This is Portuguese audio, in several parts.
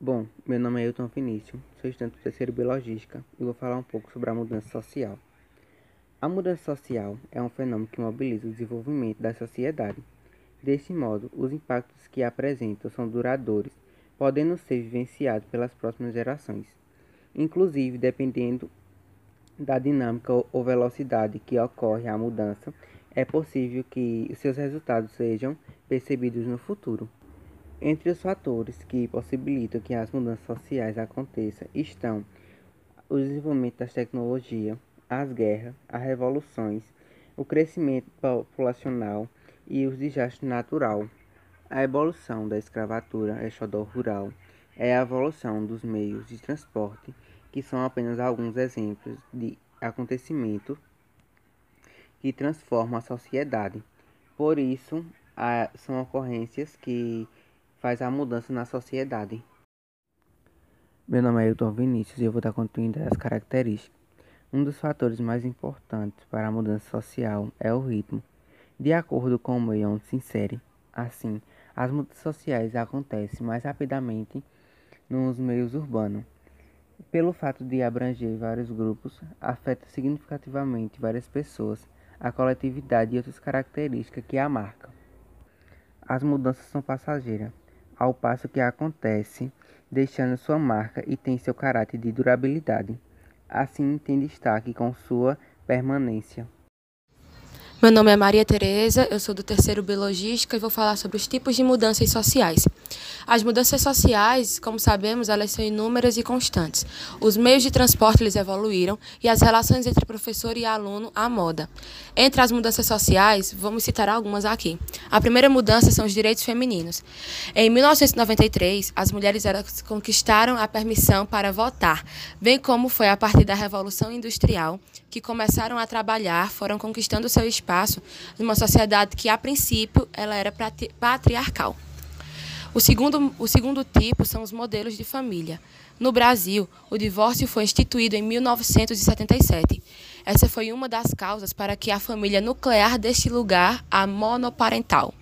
Bom, meu nome é Elton Vinícius, sou estudante do terceiro Biologística e vou falar um pouco sobre a mudança social. A mudança social é um fenômeno que mobiliza o desenvolvimento da sociedade. Desse modo, os impactos que apresentam são duradouros, podendo ser vivenciados pelas próximas gerações. Inclusive, dependendo da dinâmica ou velocidade que ocorre a mudança, é possível que seus resultados sejam percebidos no futuro. Entre os fatores que possibilitam que as mudanças sociais aconteçam estão o desenvolvimento das tecnologias, as guerras, as revoluções, o crescimento populacional e os desastres naturais. A evolução da escravatura exodal rural é a evolução dos meios de transporte, que são apenas alguns exemplos de acontecimentos que transformam a sociedade. Por isso, são ocorrências que faz a mudança na sociedade. Meu nome é Hilton Vinícius e eu vou dar continuidade às características. Um dos fatores mais importantes para a mudança social é o ritmo. De acordo com o meio onde se insere, assim, as mudanças sociais acontecem mais rapidamente nos meios urbanos. Pelo fato de abranger vários grupos, afeta significativamente várias pessoas, a coletividade e outras características que a marcam. As mudanças são passageiras, ao passo que acontece deixando sua marca e tem seu caráter de durabilidade. Assim, tem destaque com sua permanência. Meu nome é Maria Tereza, eu sou do terceiro Biologística e vou falar sobre os tipos de mudanças sociais. As mudanças sociais, como sabemos, elas são inúmeras e constantes. Os meios de transporte eles evoluíram e as relações entre professor e aluno a moda. Entre as mudanças sociais, vamos citar algumas aqui. A primeira mudança são os direitos femininos. Em 1993, as mulheres conquistaram a permissão para votar, bem como foi a partir da Revolução Industrial que começaram a trabalhar, foram conquistando seu espaço numa sociedade que, a princípio, ela era patriarcal. O segundo, o segundo tipo são os modelos de família. No Brasil, o divórcio foi instituído em 1977. Essa foi uma das causas para que a família nuclear deste lugar a monoparental.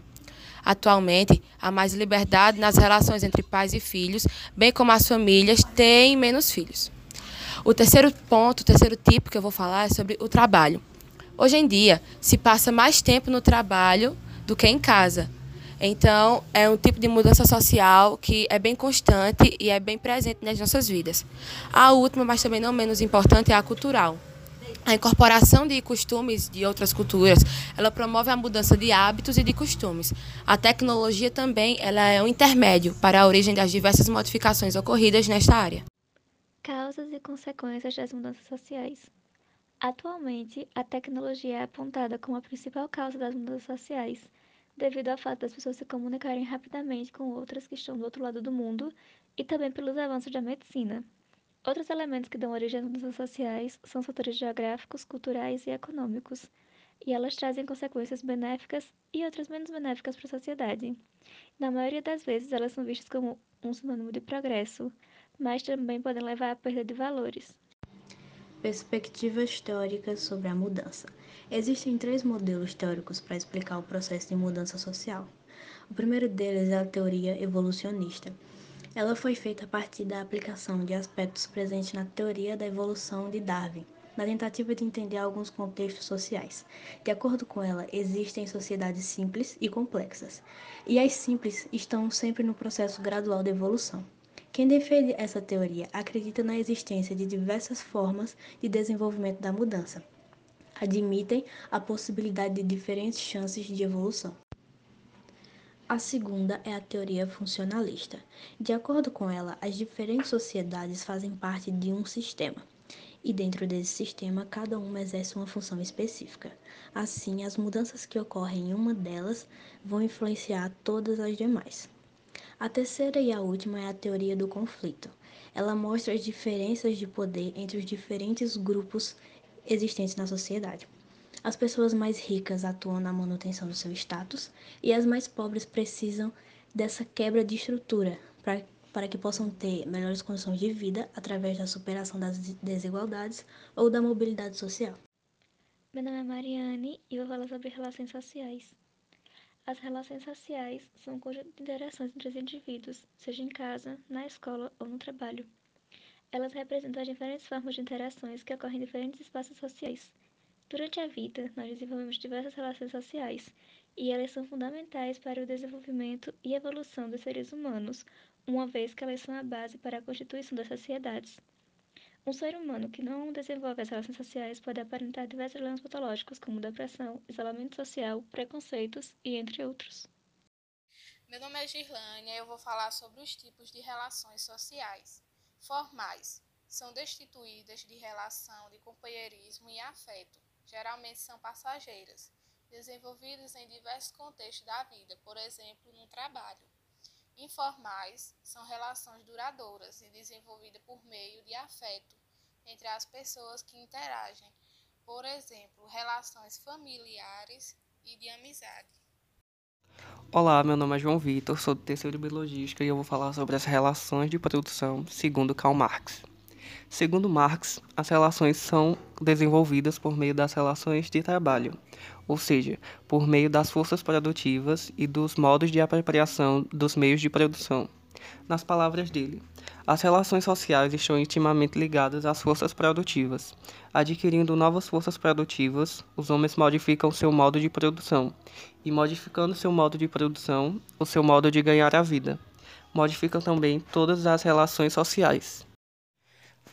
Atualmente, há mais liberdade nas relações entre pais e filhos, bem como as famílias têm menos filhos. O terceiro ponto, o terceiro tipo que eu vou falar é sobre o trabalho. Hoje em dia, se passa mais tempo no trabalho do que em casa. Então, é um tipo de mudança social que é bem constante e é bem presente nas nossas vidas. A última, mas também não menos importante, é a cultural. A incorporação de costumes de outras culturas, ela promove a mudança de hábitos e de costumes. A tecnologia também, ela é um intermédio para a origem das diversas modificações ocorridas nesta área. Causas e consequências das mudanças sociais. Atualmente, a tecnologia é apontada como a principal causa das mudanças sociais, devido ao fato das pessoas se comunicarem rapidamente com outras que estão do outro lado do mundo e também pelos avanços da medicina. Outros elementos que dão origem às mudanças sociais são os fatores geográficos, culturais e econômicos, e elas trazem consequências benéficas e outras menos benéficas para a sociedade. Na maioria das vezes, elas são vistas como um sinônimo de progresso, mas também podem levar à perda de valores. Perspectivas teóricas sobre a mudança. Existem três modelos teóricos para explicar o processo de mudança social. O primeiro deles é a teoria evolucionista. Ela foi feita a partir da aplicação de aspectos presentes na teoria da evolução de Darwin, na tentativa de entender alguns contextos sociais. De acordo com ela, existem sociedades simples e complexas, e as simples estão sempre no processo gradual de evolução. Quem defende essa teoria acredita na existência de diversas formas de desenvolvimento da mudança. Admitem a possibilidade de diferentes chances de evolução. A segunda é a teoria funcionalista. De acordo com ela, as diferentes sociedades fazem parte de um sistema, e dentro desse sistema, cada uma exerce uma função específica. Assim, as mudanças que ocorrem em uma delas vão influenciar todas as demais. A terceira e a última é a teoria do conflito. Ela mostra as diferenças de poder entre os diferentes grupos existentes na sociedade. As pessoas mais ricas atuam na manutenção do seu status e as mais pobres precisam dessa quebra de estrutura para, para que possam ter melhores condições de vida através da superação das desigualdades ou da mobilidade social. Meu nome é Mariane e vou falar sobre relações sociais. As relações sociais são conjunto de interações entre os indivíduos, seja em casa, na escola ou no trabalho. Elas representam as diferentes formas de interações que ocorrem em diferentes espaços sociais. Durante a vida, nós desenvolvemos diversas relações sociais, e elas são fundamentais para o desenvolvimento e evolução dos seres humanos, uma vez que elas são a base para a constituição das sociedades. Um ser humano que não desenvolve as relações sociais pode aparentar diversos problemas patológicos, como depressão, isolamento social, preconceitos e entre outros. Meu nome é Girlânia e eu vou falar sobre os tipos de relações sociais. Formais são destituídas de relação de companheirismo e afeto, geralmente são passageiras, desenvolvidas em diversos contextos da vida, por exemplo, no trabalho. Informais são relações duradouras e desenvolvidas por meio de afeto entre as pessoas que interagem, por exemplo, relações familiares e de amizade. Olá, meu nome é João Vitor, sou do terceiro Biologística e eu vou falar sobre as relações de produção segundo Karl Marx. Segundo Marx, as relações são desenvolvidas por meio das relações de trabalho, ou seja, por meio das forças produtivas e dos modos de apropriação dos meios de produção. Nas palavras dele, as relações sociais estão intimamente ligadas às forças produtivas. Adquirindo novas forças produtivas, os homens modificam seu modo de produção, e modificando seu modo de produção, o seu modo de ganhar a vida. Modificam também todas as relações sociais.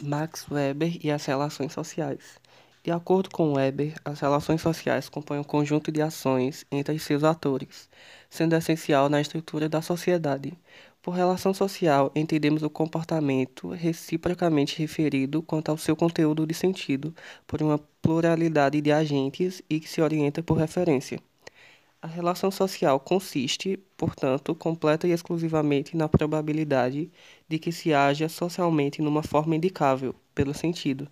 Max Weber e as relações sociais. De acordo com Weber, as relações sociais compõem um conjunto de ações entre seus atores, sendo essencial na estrutura da sociedade. Por relação social, entendemos o comportamento reciprocamente referido quanto ao seu conteúdo de sentido por uma pluralidade de agentes e que se orienta por referência. A relação social consiste, portanto, completa e exclusivamente na probabilidade de que se haja socialmente numa forma indicável, pelo sentido,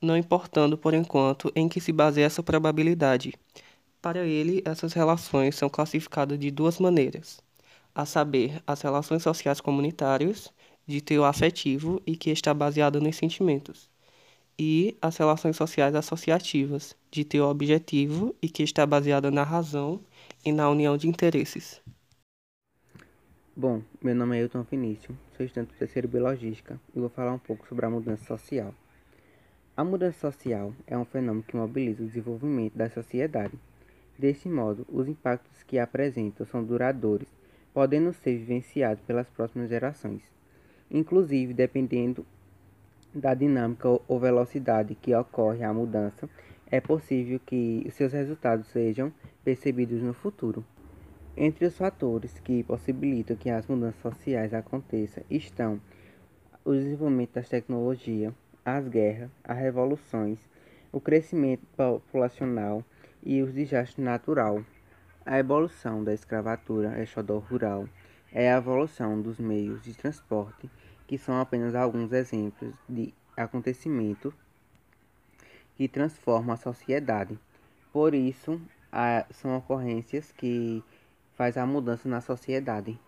não importando por enquanto em que se baseia essa probabilidade. Para ele, essas relações são classificadas de duas maneiras: a saber, as relações sociais comunitárias, de teor afetivo e que está baseada nos sentimentos, e as relações sociais associativas, de teor objetivo e que está baseada na razão e na união de interesses. Bom, meu nome é Hilton Vinícius, sou estudante do terceiro Biologística e vou falar um pouco sobre a mudança social. A mudança social é um fenômeno que mobiliza o desenvolvimento da sociedade. Deste modo, os impactos que apresentam são duradouros, podendo ser vivenciados pelas próximas gerações. Inclusive, dependendo da dinâmica ou velocidade que ocorre a mudança, é possível que seus resultados sejam percebidos no futuro. Entre os fatores que possibilitam que as mudanças sociais aconteçam estão o desenvolvimento das tecnologias, as guerras, as revoluções, o crescimento populacional e os desastres naturais. A evolução da escravatura exodal rural é a evolução dos meios de transporte, que são apenas alguns exemplos de acontecimentos que transformam a sociedade. Por isso, a, são ocorrências que faz a mudança na sociedade.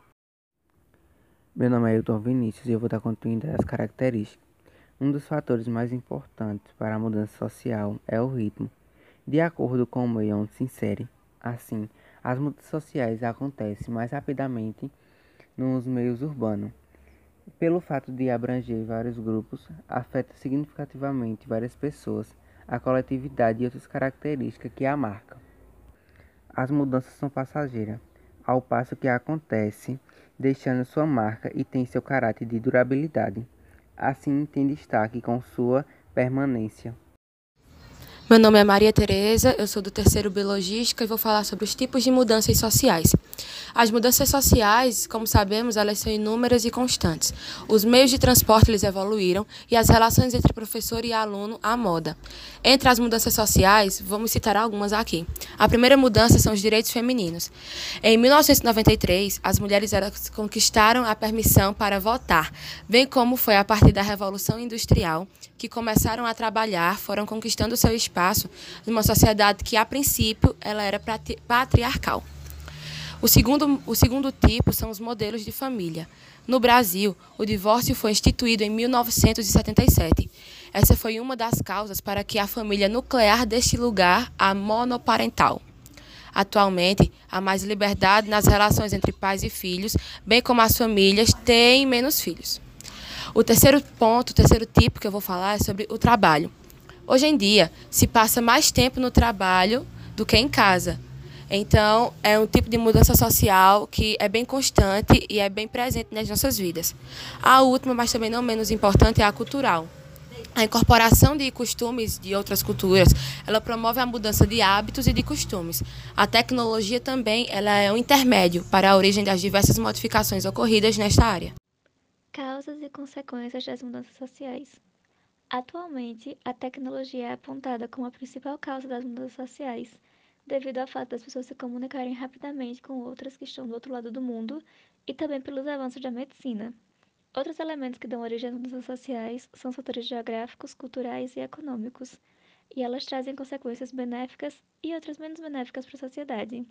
Meu nome é Hilton Vinícius e eu vou dar continuidade às características. Um dos fatores mais importantes para a mudança social é o ritmo. De acordo com o meio onde se insere, assim, as mudanças sociais acontecem mais rapidamente nos meios urbanos. Pelo fato de abranger vários grupos, afeta significativamente várias pessoas, a coletividade e outras características que a marcam. As mudanças são passageiras, ao passo que acontece deixando sua marca e tem seu caráter de durabilidade. Assim, tem destaque com sua permanência. Meu nome é Maria Tereza, eu sou do terceiro Biologística e vou falar sobre os tipos de mudanças sociais. As mudanças sociais, como sabemos, elas são inúmeras e constantes. Os meios de transporte eles evoluíram e as relações entre professor e aluno a moda. Entre as mudanças sociais, vamos citar algumas aqui. A primeira mudança são os direitos femininos. Em 1993, as mulheres conquistaram a permissão para votar, bem como foi a partir da Revolução Industrial que começaram a trabalhar, foram conquistando seu espaço numa sociedade que, a princípio, ela era patriarcal. O segundo, o segundo tipo são os modelos de família. No Brasil, o divórcio foi instituído em 1977. Essa foi uma das causas para que a família nuclear deste lugar a monoparental. Atualmente, há mais liberdade nas relações entre pais e filhos, bem como as famílias têm menos filhos. O terceiro ponto, o terceiro tipo que eu vou falar é sobre o trabalho. Hoje em dia, se passa mais tempo no trabalho do que em casa. Então, é um tipo de mudança social que é bem constante e é bem presente nas nossas vidas. A última, mas também não menos importante, é a cultural. A incorporação de costumes de outras culturas, ela promove a mudança de hábitos e de costumes. A tecnologia também, ela é um intermédio para a origem das diversas modificações ocorridas nesta área. Causas e consequências das mudanças sociais. Atualmente, a tecnologia é apontada como a principal causa das mudanças sociais, devido ao fato das pessoas se comunicarem rapidamente com outras que estão do outro lado do mundo e também pelos avanços da medicina. Outros elementos que dão origem às mudanças sociais são os fatores geográficos, culturais e econômicos, e elas trazem consequências benéficas e outras menos benéficas para a sociedade.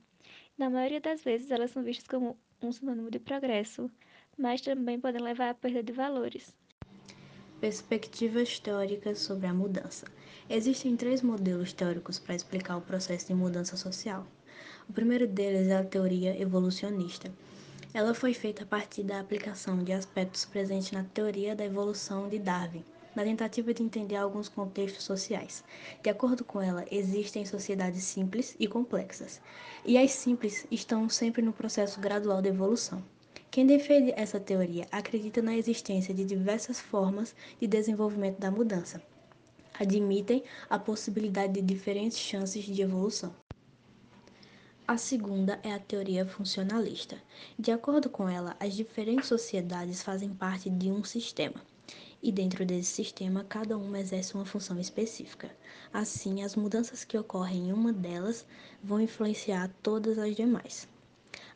Na maioria das vezes, elas são vistas como um sinônimo de progresso, mas também podem levar à perda de valores. Perspectiva histórica sobre a mudança. Existem três modelos teóricos para explicar o processo de mudança social. O primeiro deles é a teoria evolucionista. Ela foi feita a partir da aplicação de aspectos presentes na teoria da evolução de Darwin, na tentativa de entender alguns contextos sociais. De acordo com ela, existem sociedades simples e complexas, e as simples estão sempre no processo gradual de evolução. Quem defende essa teoria acredita na existência de diversas formas de desenvolvimento da mudança, admitem a possibilidade de diferentes chances de evolução. A segunda é a teoria funcionalista. De acordo com ela, as diferentes sociedades fazem parte de um sistema, e dentro desse sistema, cada uma exerce uma função específica. Assim, as mudanças que ocorrem em uma delas vão influenciar todas as demais.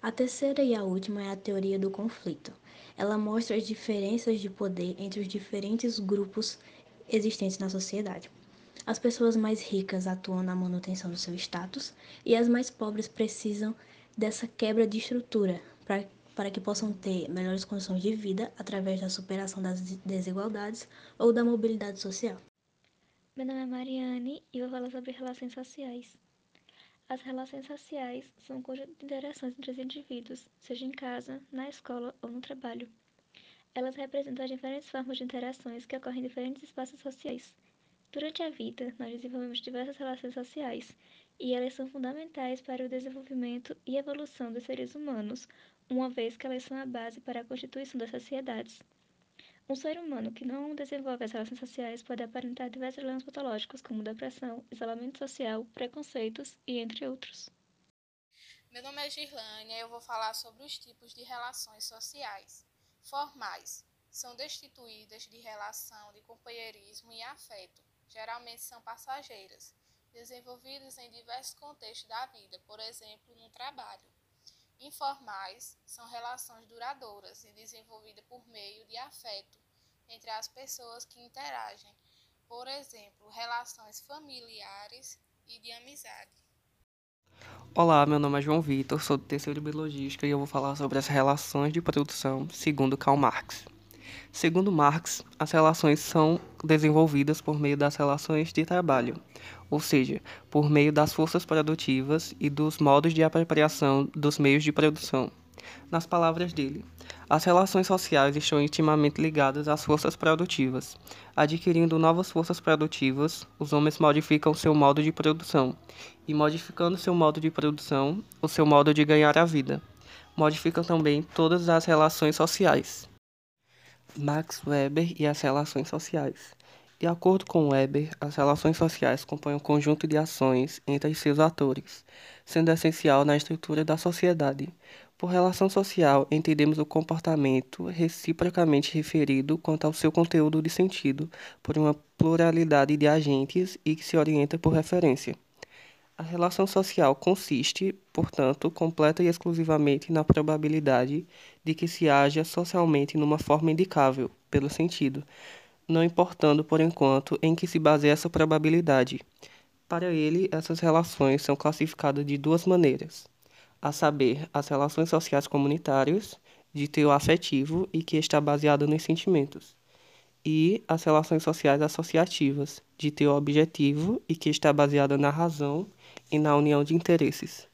A terceira e a última é a teoria do conflito. Ela mostra as diferenças de poder entre os diferentes grupos existentes na sociedade. As pessoas mais ricas atuam na manutenção do seu status e as mais pobres precisam dessa quebra de estrutura para, para que possam ter melhores condições de vida através da superação das desigualdades ou da mobilidade social. Meu nome é Mariane e vou falar sobre relações sociais. As relações sociais são conjunto de interações entre os indivíduos, seja em casa, na escola ou no trabalho. Elas representam as diferentes formas de interações que ocorrem em diferentes espaços sociais. Durante a vida, nós desenvolvemos diversas relações sociais, e elas são fundamentais para o desenvolvimento e evolução dos seres humanos, uma vez que elas são a base para a constituição das sociedades. Um ser humano que não desenvolve as relações sociais pode aparentar diversos problemas patológicos, como depressão, isolamento social, preconceitos e entre outros. Meu nome é Girlânia e eu vou falar sobre os tipos de relações sociais formais são destituídas de relação de companheirismo e afeto, geralmente são passageiras, desenvolvidas em diversos contextos da vida, por exemplo, no trabalho. Informais são relações duradouras e desenvolvidas por meio de afeto entre as pessoas que interagem, por exemplo, relações familiares e de amizade. Olá, meu nome é João Vitor, sou do terceiro Biologística e eu vou falar sobre as relações de produção segundo Karl Marx. Segundo Marx, as relações são desenvolvidas por meio das relações de trabalho, ou seja, por meio das forças produtivas e dos modos de apropriação dos meios de produção. Nas palavras dele, as relações sociais estão intimamente ligadas às forças produtivas. Adquirindo novas forças produtivas, os homens modificam seu modo de produção, e modificando seu modo de produção, o seu modo de ganhar a vida. Modificam também todas as relações sociais. Max Weber e as relações sociais. De acordo com Weber, as relações sociais compõem um conjunto de ações entre seus atores, sendo essencial na estrutura da sociedade. Por relação social, entendemos o comportamento reciprocamente referido quanto ao seu conteúdo de sentido por uma pluralidade de agentes e que se orienta por referência. A relação social consiste, portanto, completa e exclusivamente na probabilidade de que se haja socialmente numa forma indicável, pelo sentido, não importando por enquanto em que se baseia essa probabilidade. Para ele, essas relações são classificadas de duas maneiras, a saber, as relações sociais comunitárias, de teor afetivo e que está baseada nos sentimentos, e as relações sociais associativas, de teor objetivo e que está baseada na razão e na união de interesses.